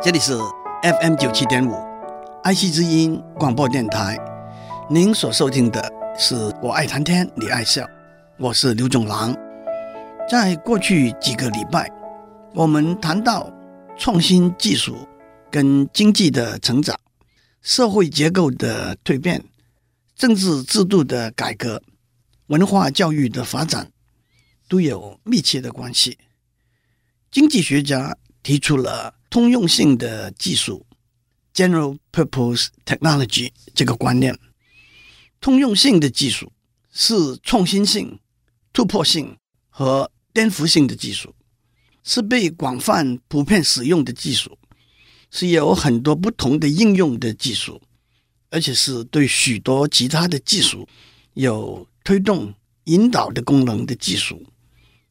这里是 FM 九七点五，爱惜之音广播电台。您所收听的是《我爱谈天，你爱笑》，我是刘总郎。在过去几个礼拜，我们谈到创新技术跟经济的成长、社会结构的蜕变、政治制度的改革、文化教育的发展，都有密切的关系。经济学家提出了通用性的技术 （general purpose technology） 这个观念。通用性的技术是创新性、突破性和颠覆性的技术，是被广泛普遍使用的技术，是有很多不同的应用的技术，而且是对许多其他的技术有推动、引导的功能的技术，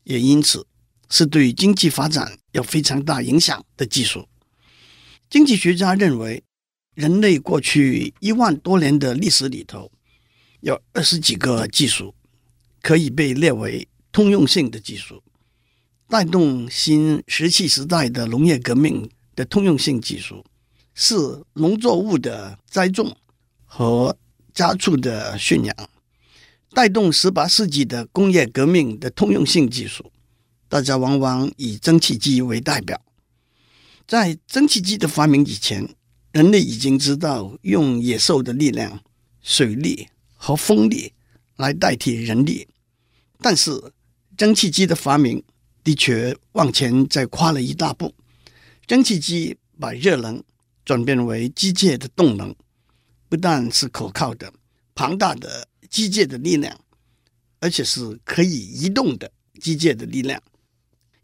也因此。是对经济发展有非常大影响的技术。经济学家认为，人类过去一万多年的历史里头，有二十几个技术可以被列为通用性的技术，带动新石器时代的农业革命的通用性技术，是农作物的栽种和家畜的驯养，带动十八世纪的工业革命的通用性技术。大家往往以蒸汽机为代表。在蒸汽机的发明以前，人类已经知道用野兽的力量、水力和风力来代替人力。但是，蒸汽机的发明的确往前再跨了一大步。蒸汽机把热能转变为机械的动能，不但是可靠的、庞大的机械的力量，而且是可以移动的机械的力量。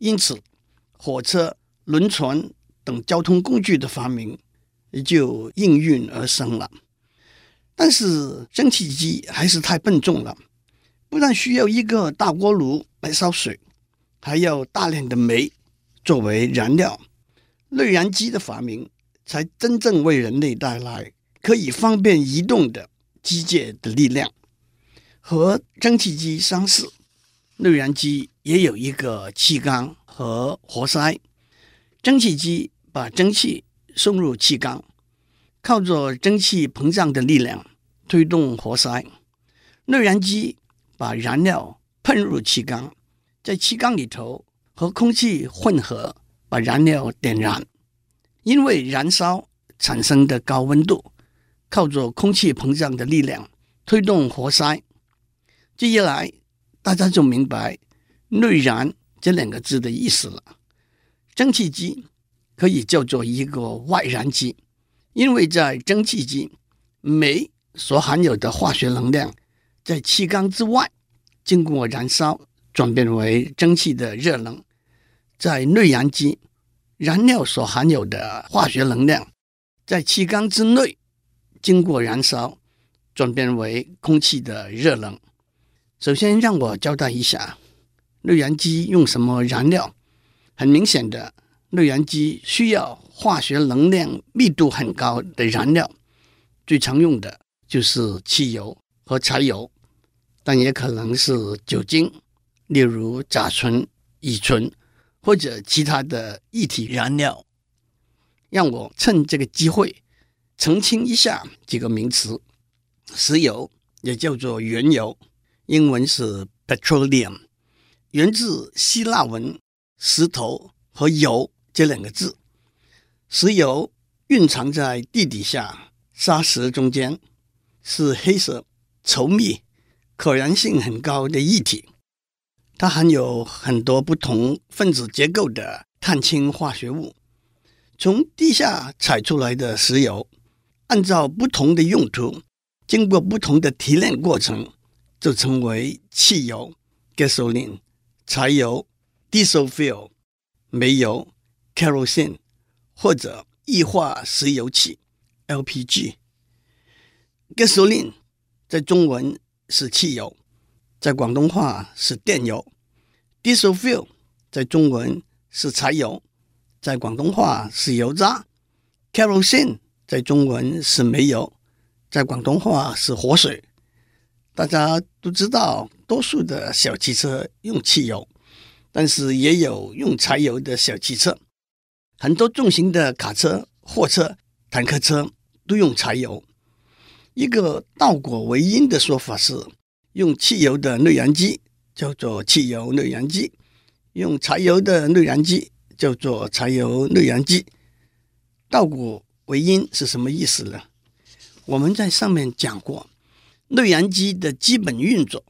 因此，火车、轮船等交通工具的发明也就应运而生了。但是，蒸汽机还是太笨重了，不但需要一个大锅炉来烧水，还要大量的煤作为燃料。内燃机的发明才真正为人类带来可以方便移动的机械的力量。和蒸汽机相似，内燃机。也有一个气缸和活塞，蒸汽机把蒸汽送入气缸，靠着蒸汽膨胀的力量推动活塞。内燃机把燃料喷入气缸，在气缸里头和空气混合，把燃料点燃。因为燃烧产生的高温度，靠着空气膨胀的力量推动活塞。这一来，大家就明白。内燃这两个字的意思了，蒸汽机可以叫做一个外燃机，因为在蒸汽机，煤所含有的化学能量在气缸之外经过燃烧转变为蒸汽的热能；在内燃机，燃料所含有的化学能量在气缸之内经过燃烧转变为空气的热能。首先，让我交代一下。内燃机用什么燃料？很明显的，内燃机需要化学能量密度很高的燃料，最常用的就是汽油和柴油，但也可能是酒精，例如甲醇、乙醇或者其他的液体燃料。让我趁这个机会澄清一下几个名词：石油也叫做原油，英文是 petroleum。源自希腊文“石头”和“油”这两个字。石油蕴藏在地底下沙石中间，是黑色、稠密、可燃性很高的液体。它含有很多不同分子结构的碳氢化学物。从地下采出来的石油，按照不同的用途，经过不同的提炼过程，就成为汽油 （gasoline）。柴油 （diesel fuel）、煤油 （kerosene） 或者液化石油气 （LPG）。Gasoline 在中文是汽油，在广东话是电油。Diesel fuel 在中文是柴油，在广东话是油渣。Kerosene 在中文是煤油，在广东话是活水。大家都知道，多数的小汽车用汽油，但是也有用柴油的小汽车。很多重型的卡车、货车、坦克车都用柴油。一个倒果为因的说法是，用汽油的内燃机叫做汽油内燃机，用柴油的内燃机叫做柴油内燃机。倒果为因是什么意思呢？我们在上面讲过，内燃机的基本运作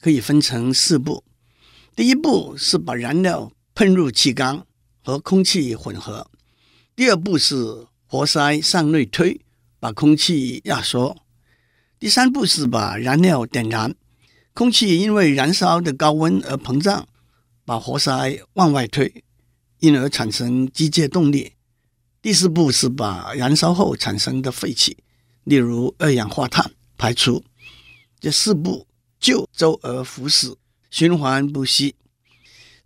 可以分成四步。第一步是把燃料喷入气缸和空气混合，第二步是活塞向内推，把空气压缩，第三步是把燃料点燃，空气因为燃烧的高温而膨胀，把活塞往外推，因而产生机械动力。第四步是把燃烧后产生的废气，例如二氧化碳排出。这四步就周而复始。循环不息，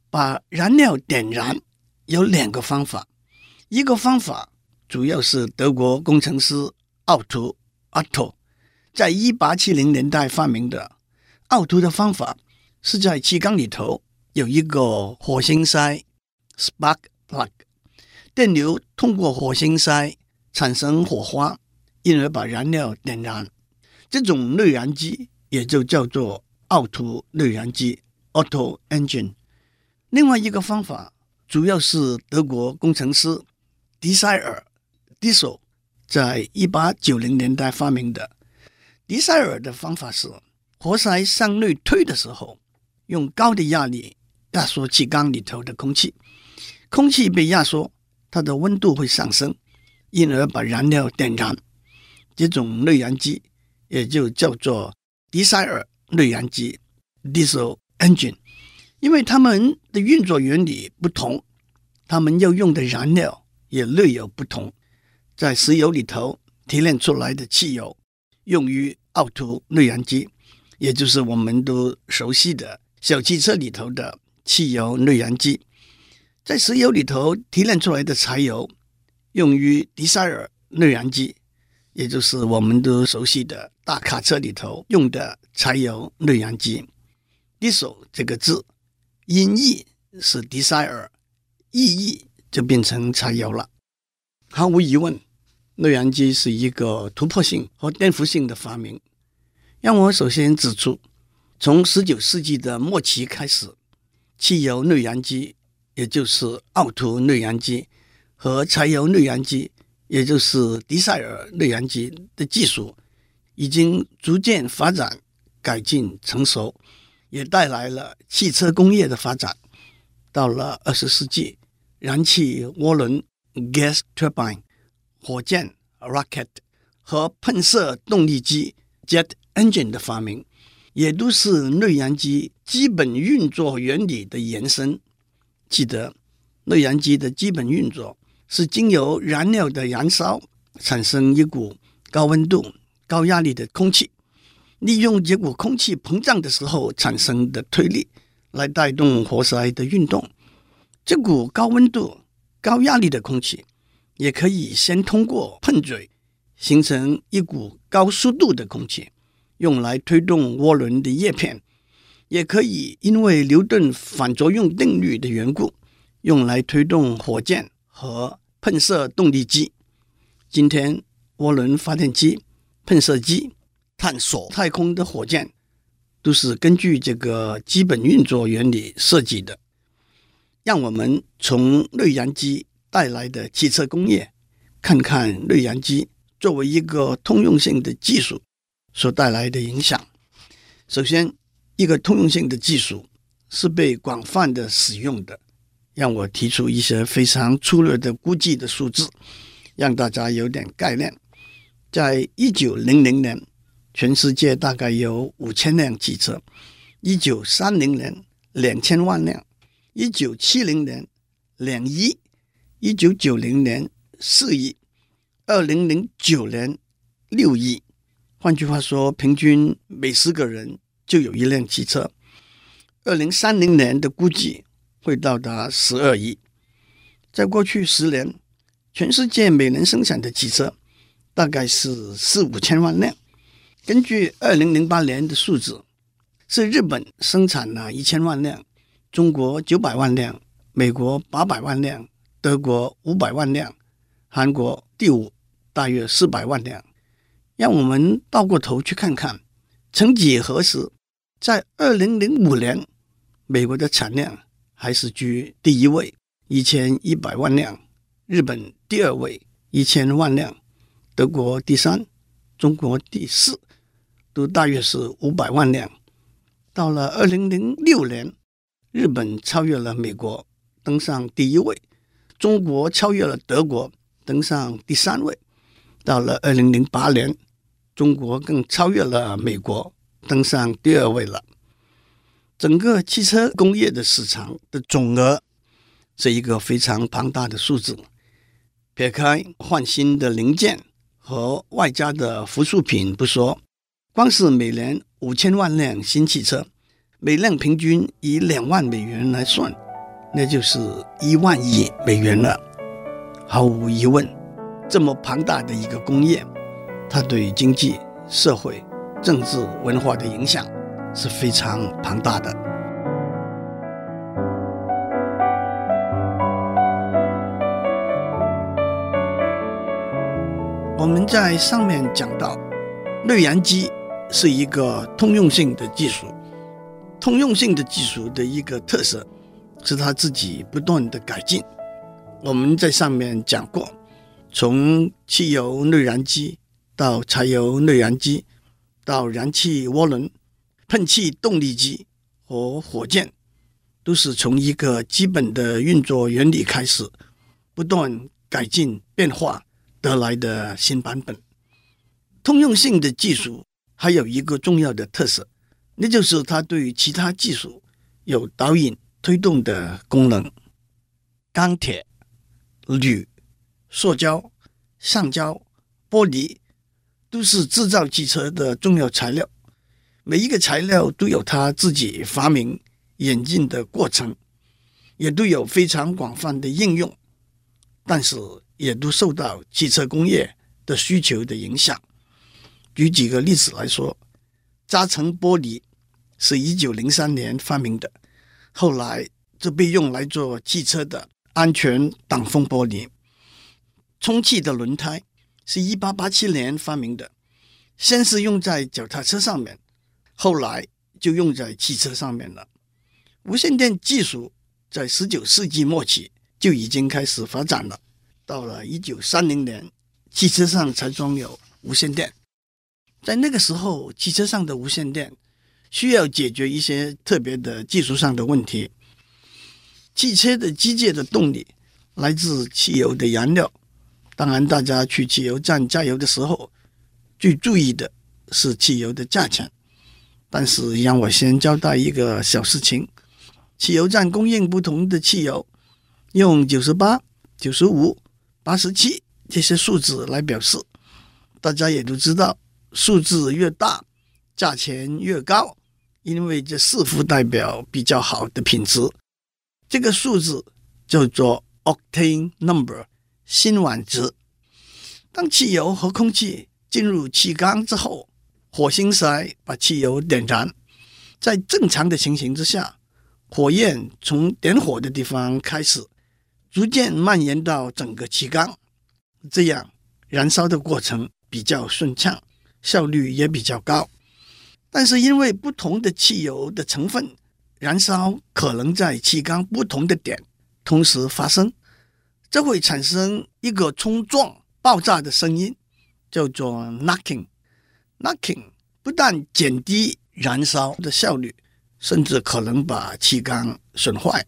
把燃料点燃有两个方法，一个方法主要是德国工程师奥图 Otto 在一八七零年代发明的。奥图的方法是在气缸里头有一个火星塞 （spark plug），电流通过火星塞产生火花，因而把燃料点燃。这种内燃机也就叫做。奥图内燃机 （Otto Engine），另外一个方法主要是德国工程师迪塞尔 （Diesel） 在一八九零年代发明的。迪塞尔的方法是活塞向内推的时候，用高的压力压缩气缸里头的空气，空气被压缩，它的温度会上升，因而把燃料点燃。这种内燃机也就叫做迪塞尔。内燃机 （Diesel engine），因为它们的运作原理不同，它们要用的燃料也略有不同。在石油里头提炼出来的汽油，用于奥图内燃机，也就是我们都熟悉的小汽车里头的汽油内燃机。在石油里头提炼出来的柴油，用于迪塞尔内燃机。也就是我们都熟悉的大卡车里头用的柴油内燃机，Diesel 这个字音译是 desire，意译就变成柴油了。毫无疑问，内燃机是一个突破性和颠覆性的发明。让我首先指出，从十九世纪的末期开始，汽油内燃机，也就是奥图内燃机和柴油内燃机。也就是迪塞尔内燃机的技术已经逐渐发展、改进、成熟，也带来了汽车工业的发展。到了二十世纪，燃气涡轮 （gas turbine）、火箭 （rocket） 和喷射动力机 （jet engine） 的发明，也都是内燃机基本运作原理的延伸。记得内燃机的基本运作。是经由燃料的燃烧产生一股高温度、高压力的空气，利用这股空气膨胀的时候产生的推力来带动活塞的运动。这股高温度、高压力的空气也可以先通过喷嘴形成一股高速度的空气，用来推动涡轮的叶片，也可以因为牛顿反作用定律的缘故，用来推动火箭和喷射动力机，今天涡轮发电机、喷射机、探索太空的火箭，都是根据这个基本运作原理设计的。让我们从内燃机带来的汽车工业，看看内燃机作为一个通用性的技术所带来的影响。首先，一个通用性的技术是被广泛的使用的。让我提出一些非常粗略的估计的数字，让大家有点概念。在一九零零年，全世界大概有五千辆汽车；一九三零年，两千万辆；一九七零年，两亿；一九九零年，四亿；二零零九年，六亿。换句话说，平均每十个人就有一辆汽车。二零三零年的估计。会到达十二亿。在过去十年，全世界每年生产的汽车大概是四五千万辆。根据二零零八年的数字，是日本生产了一千万辆，中国九百万辆，美国八百万辆，德国五百万辆，韩国第五，大约四百万辆。让我们倒过头去看看，曾几何时，在二零零五年，美国的产量还是居第一位，一千一百万辆；日本第二位，一千万辆；德国第三，中国第四，都大约是五百万辆。到了二零零六年，日本超越了美国，登上第一位；中国超越了德国，登上第三位。到了二零零八年，中国更超越了美国，登上第二位了。整个汽车工业的市场的总额是一个非常庞大的数字。撇开换新的零件和外加的附属品不说，光是每年五千万辆新汽车，每辆平均以两万美元来算，那就是一万亿美元了。毫无疑问，这么庞大的一个工业。它对经济、社会、政治、文化的影响是非常庞大的。我们在上面讲到，内燃机是一个通用性的技术，通用性的技术的一个特色是它自己不断的改进。我们在上面讲过，从汽油内燃机。到柴油内燃机，到燃气涡轮、喷气动力机和火箭，都是从一个基本的运作原理开始，不断改进变化得来的新版本。通用性的技术还有一个重要的特色，那就是它对于其他技术有导引推动的功能。钢铁、铝、塑胶、橡胶、玻璃。都是制造汽车的重要材料，每一个材料都有它自己发明演进的过程，也都有非常广泛的应用，但是也都受到汽车工业的需求的影响。举几个例子来说，扎层玻璃是一九零三年发明的，后来就被用来做汽车的安全挡风玻璃，充气的轮胎。是一八八七年发明的，先是用在脚踏车上面，后来就用在汽车上面了。无线电技术在十九世纪末期就已经开始发展了，到了一九三零年，汽车上才装有无线电。在那个时候，汽车上的无线电需要解决一些特别的技术上的问题。汽车的机械的动力来自汽油的燃料。当然，大家去汽油站加油的时候，最注意的是汽油的价钱。但是，让我先交代一个小事情：汽油站供应不同的汽油，用九十八、九十五、八十七这些数字来表示。大家也都知道，数字越大，价钱越高，因为这似乎代表比较好的品质。这个数字叫做 octane number。辛烷值。当汽油和空气进入气缸之后，火星塞把汽油点燃。在正常的情形之下，火焰从点火的地方开始，逐渐蔓延到整个气缸，这样燃烧的过程比较顺畅，效率也比较高。但是因为不同的汽油的成分，燃烧可能在气缸不同的点同时发生。这会产生一个冲撞、爆炸的声音，叫做 knocking。Knocking 不但减低燃烧的效率，甚至可能把气缸损坏。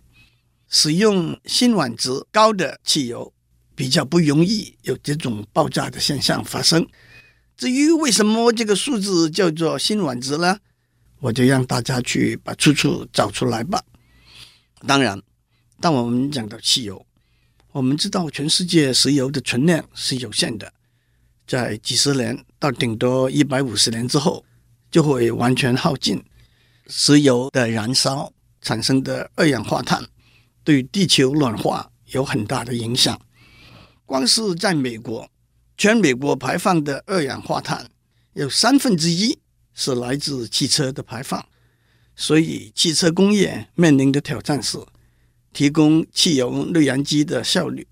使用辛烷值高的汽油比较不容易有这种爆炸的现象发生。至于为什么这个数字叫做辛烷值呢？我就让大家去把出处找出来吧。当然，当我们讲到汽油，我们知道，全世界石油的存量是有限的，在几十年到顶多一百五十年之后，就会完全耗尽。石油的燃烧产生的二氧化碳对地球暖化有很大的影响。光是在美国，全美国排放的二氧化碳有三分之一是来自汽车的排放，所以汽车工业面临的挑战是。提供汽油内燃机的效率，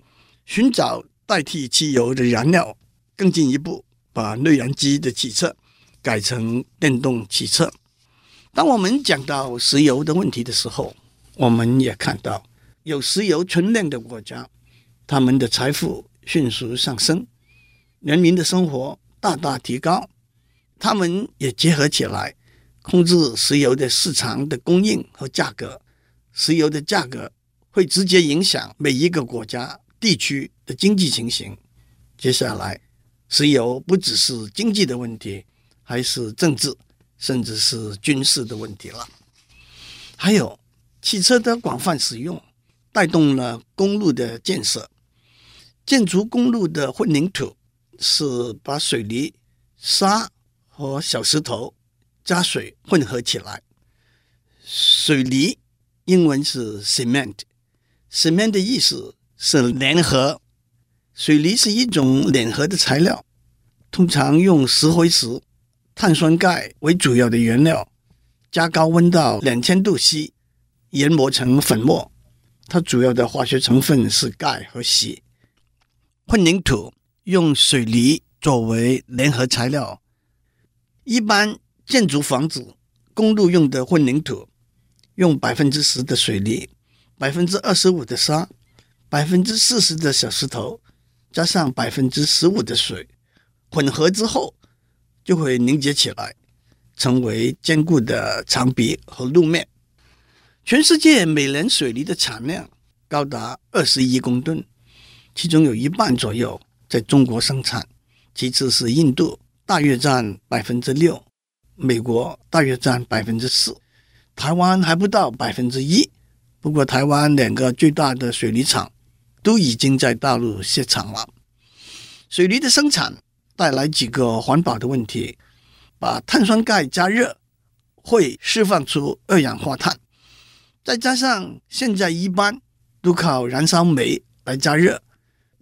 寻找代替汽油的燃料，更进一步把内燃机的汽车改成电动汽车。当我们讲到石油的问题的时候，我们也看到有石油存量的国家，他们的财富迅速上升，人民的生活大大提高，他们也结合起来控制石油的市场的供应和价格，石油的价格。会直接影响每一个国家地区的经济情形。接下来，石油不只是经济的问题，还是政治，甚至是军事的问题了。还有汽车的广泛使用，带动了公路的建设。建筑公路的混凝土是把水泥、沙和小石头加水混合起来。水泥英文是 cement。cement 的意思是联合，水泥是一种粘合的材料，通常用石灰石、碳酸钙为主要的原料，加高温到两千度 C，研磨成粉末。它主要的化学成分是钙和锡。混凝土用水泥作为粘合材料，一般建筑房子、公路用的混凝土用百分之十的水泥。百分之二十五的沙，百分之四十的小石头，加上百分之十五的水，混合之后就会凝结起来，成为坚固的墙壁和路面。全世界每年水泥的产量高达二十亿公吨，其中有一半左右在中国生产，其次是印度，大约占百分之六，美国大约占百分之四，台湾还不到百分之一。不过，台湾两个最大的水泥厂都已经在大陆设厂了。水泥的生产带来几个环保的问题：把碳酸钙加热会释放出二氧化碳，再加上现在一般都靠燃烧煤来加热，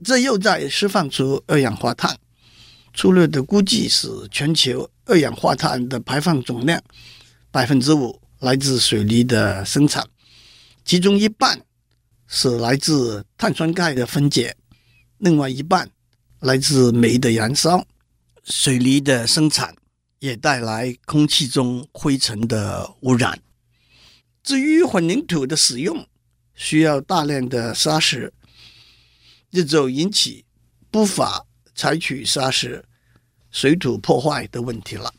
这又在释放出二氧化碳。粗略的估计是，全球二氧化碳的排放总量百分之五来自水泥的生产。其中一半是来自碳酸钙的分解，另外一半来自煤的燃烧。水泥的生产也带来空气中灰尘的污染。至于混凝土的使用，需要大量的砂石，这就引起不法采取砂石、水土破坏的问题了。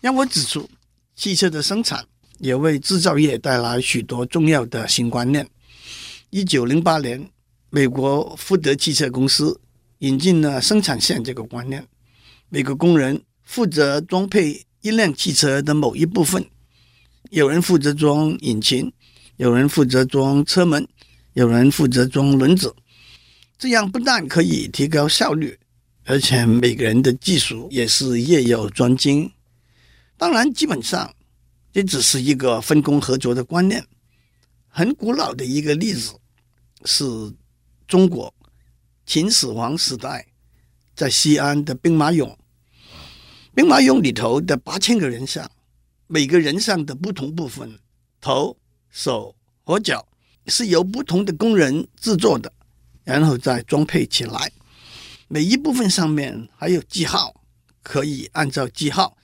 让我指出，汽车的生产。也为制造业带来许多重要的新观念。一九零八年，美国福特汽车公司引进了生产线这个观念。每个工人负责装配一辆汽车的某一部分，有人负责装引擎，有人负责装车门，有人负责装轮子。这样不但可以提高效率，而且每个人的技术也是业有专精。当然，基本上。这只是一个分工合作的观念。很古老的一个例子是中国秦始皇时代在西安的兵马俑。兵马俑里头的八千个人像，每个人像的不同部分，头、手和脚是由不同的工人制作的，然后再装配起来。每一部分上面还有记号，可以按照记号。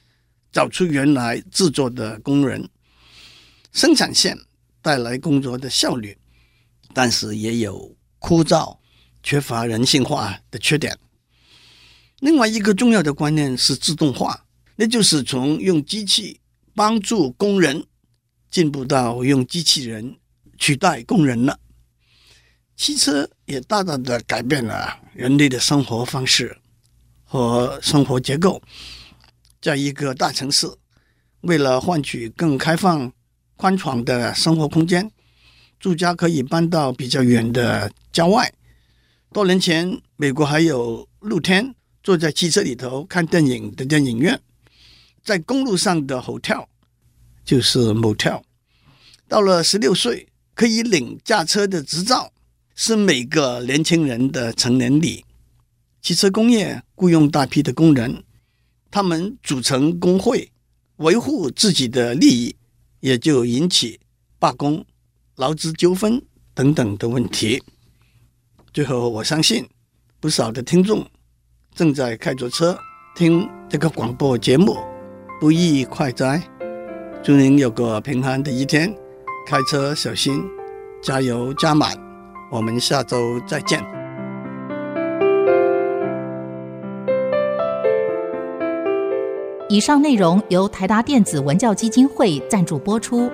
找出原来制作的工人，生产线带来工作的效率，但是也有枯燥、缺乏人性化的缺点。另外一个重要的观念是自动化，那就是从用机器帮助工人，进步到用机器人取代工人了。汽车也大大的改变了人类的生活方式和生活结构。在一个大城市，为了换取更开放、宽敞的生活空间，住家可以搬到比较远的郊外。多年前，美国还有露天坐在汽车里头看电影的电影院，在公路上的 hotel 就是 motel。到了十六岁，可以领驾车的执照，是每个年轻人的成年礼。汽车工业雇佣大批的工人。他们组成工会，维护自己的利益，也就引起罢工、劳资纠纷等等的问题。最后，我相信不少的听众正在开着车听这个广播节目，不亦快哉？祝您有个平安的一天，开车小心，加油加满。我们下周再见。以上内容由台达电子文教基金会赞助播出。